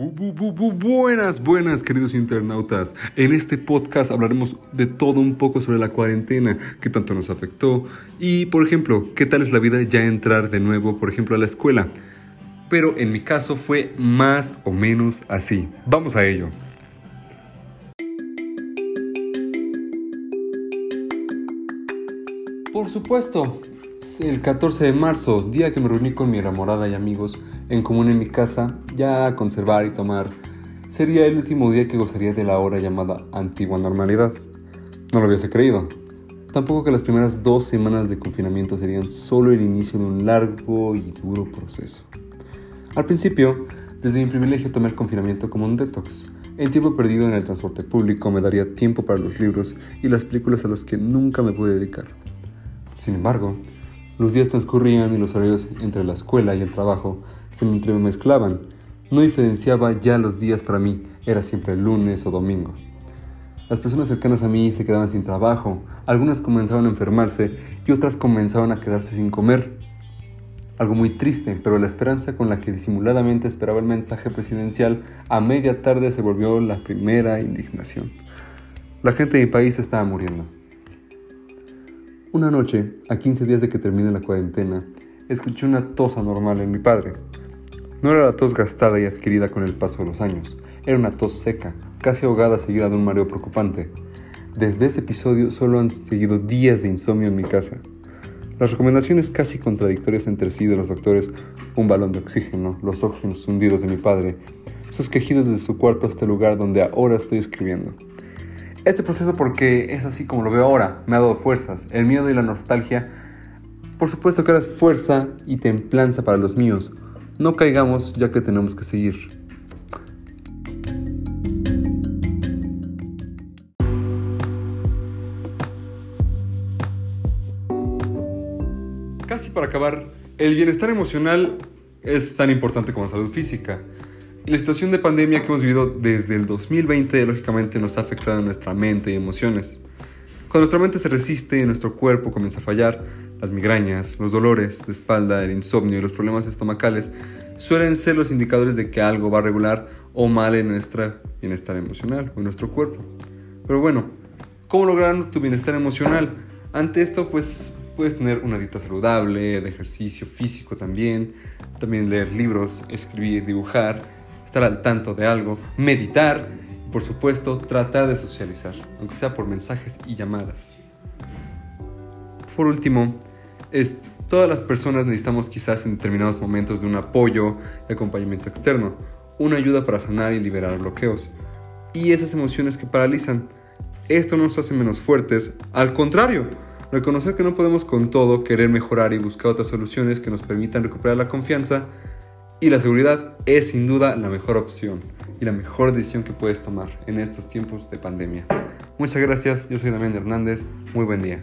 buenas, buenas, queridos internautas. En este podcast hablaremos de todo un poco sobre la cuarentena, qué tanto nos afectó y, por ejemplo, qué tal es la vida ya entrar de nuevo, por ejemplo, a la escuela. Pero en mi caso fue más o menos así. Vamos a ello. Por supuesto, el 14 de marzo, día que me reuní con mi enamorada y amigos en común en mi casa, ya a conservar y tomar, sería el último día que gozaría de la hora llamada antigua normalidad. No lo hubiese creído. Tampoco que las primeras dos semanas de confinamiento serían solo el inicio de un largo y duro proceso. Al principio, desde mi privilegio tomé el confinamiento como un detox. El tiempo perdido en el transporte público me daría tiempo para los libros y las películas a las que nunca me pude dedicar. Sin embargo, los días transcurrían y los horarios entre la escuela y el trabajo se me entremezclaban. No diferenciaba ya los días para mí, era siempre lunes o domingo. Las personas cercanas a mí se quedaban sin trabajo, algunas comenzaban a enfermarse y otras comenzaban a quedarse sin comer. Algo muy triste, pero la esperanza con la que disimuladamente esperaba el mensaje presidencial a media tarde se volvió la primera indignación. La gente de mi país estaba muriendo. Una noche, a 15 días de que termine la cuarentena, escuché una tos anormal en mi padre. No era la tos gastada y adquirida con el paso de los años, era una tos seca, casi ahogada seguida de un mareo preocupante. Desde ese episodio solo han seguido días de insomnio en mi casa. Las recomendaciones casi contradictorias entre sí de los doctores, un balón de oxígeno, los ojos hundidos de mi padre, sus quejidos desde su cuarto hasta el lugar donde ahora estoy escribiendo. Este proceso, porque es así como lo veo ahora, me ha dado fuerzas. El miedo y la nostalgia, por supuesto que ahora es fuerza y templanza para los míos. No caigamos ya que tenemos que seguir. Casi para acabar, el bienestar emocional es tan importante como la salud física. La situación de pandemia que hemos vivido desde el 2020 lógicamente nos ha afectado en nuestra mente y emociones. Cuando nuestra mente se resiste y nuestro cuerpo comienza a fallar, las migrañas, los dolores de espalda, el insomnio y los problemas estomacales suelen ser los indicadores de que algo va regular o mal en nuestro bienestar emocional o en nuestro cuerpo. Pero bueno, ¿cómo lograr tu bienestar emocional? Ante esto, pues puedes tener una dieta saludable, de ejercicio físico también, también leer libros, escribir, dibujar estar al tanto de algo, meditar por supuesto tratar de socializar, aunque sea por mensajes y llamadas. Por último, es, todas las personas necesitamos quizás en determinados momentos de un apoyo y acompañamiento externo, una ayuda para sanar y liberar bloqueos y esas emociones que paralizan. Esto no nos hace menos fuertes, al contrario, reconocer que no podemos con todo, querer mejorar y buscar otras soluciones que nos permitan recuperar la confianza y la seguridad es sin duda la mejor opción y la mejor decisión que puedes tomar en estos tiempos de pandemia. Muchas gracias, yo soy Damián Hernández, muy buen día.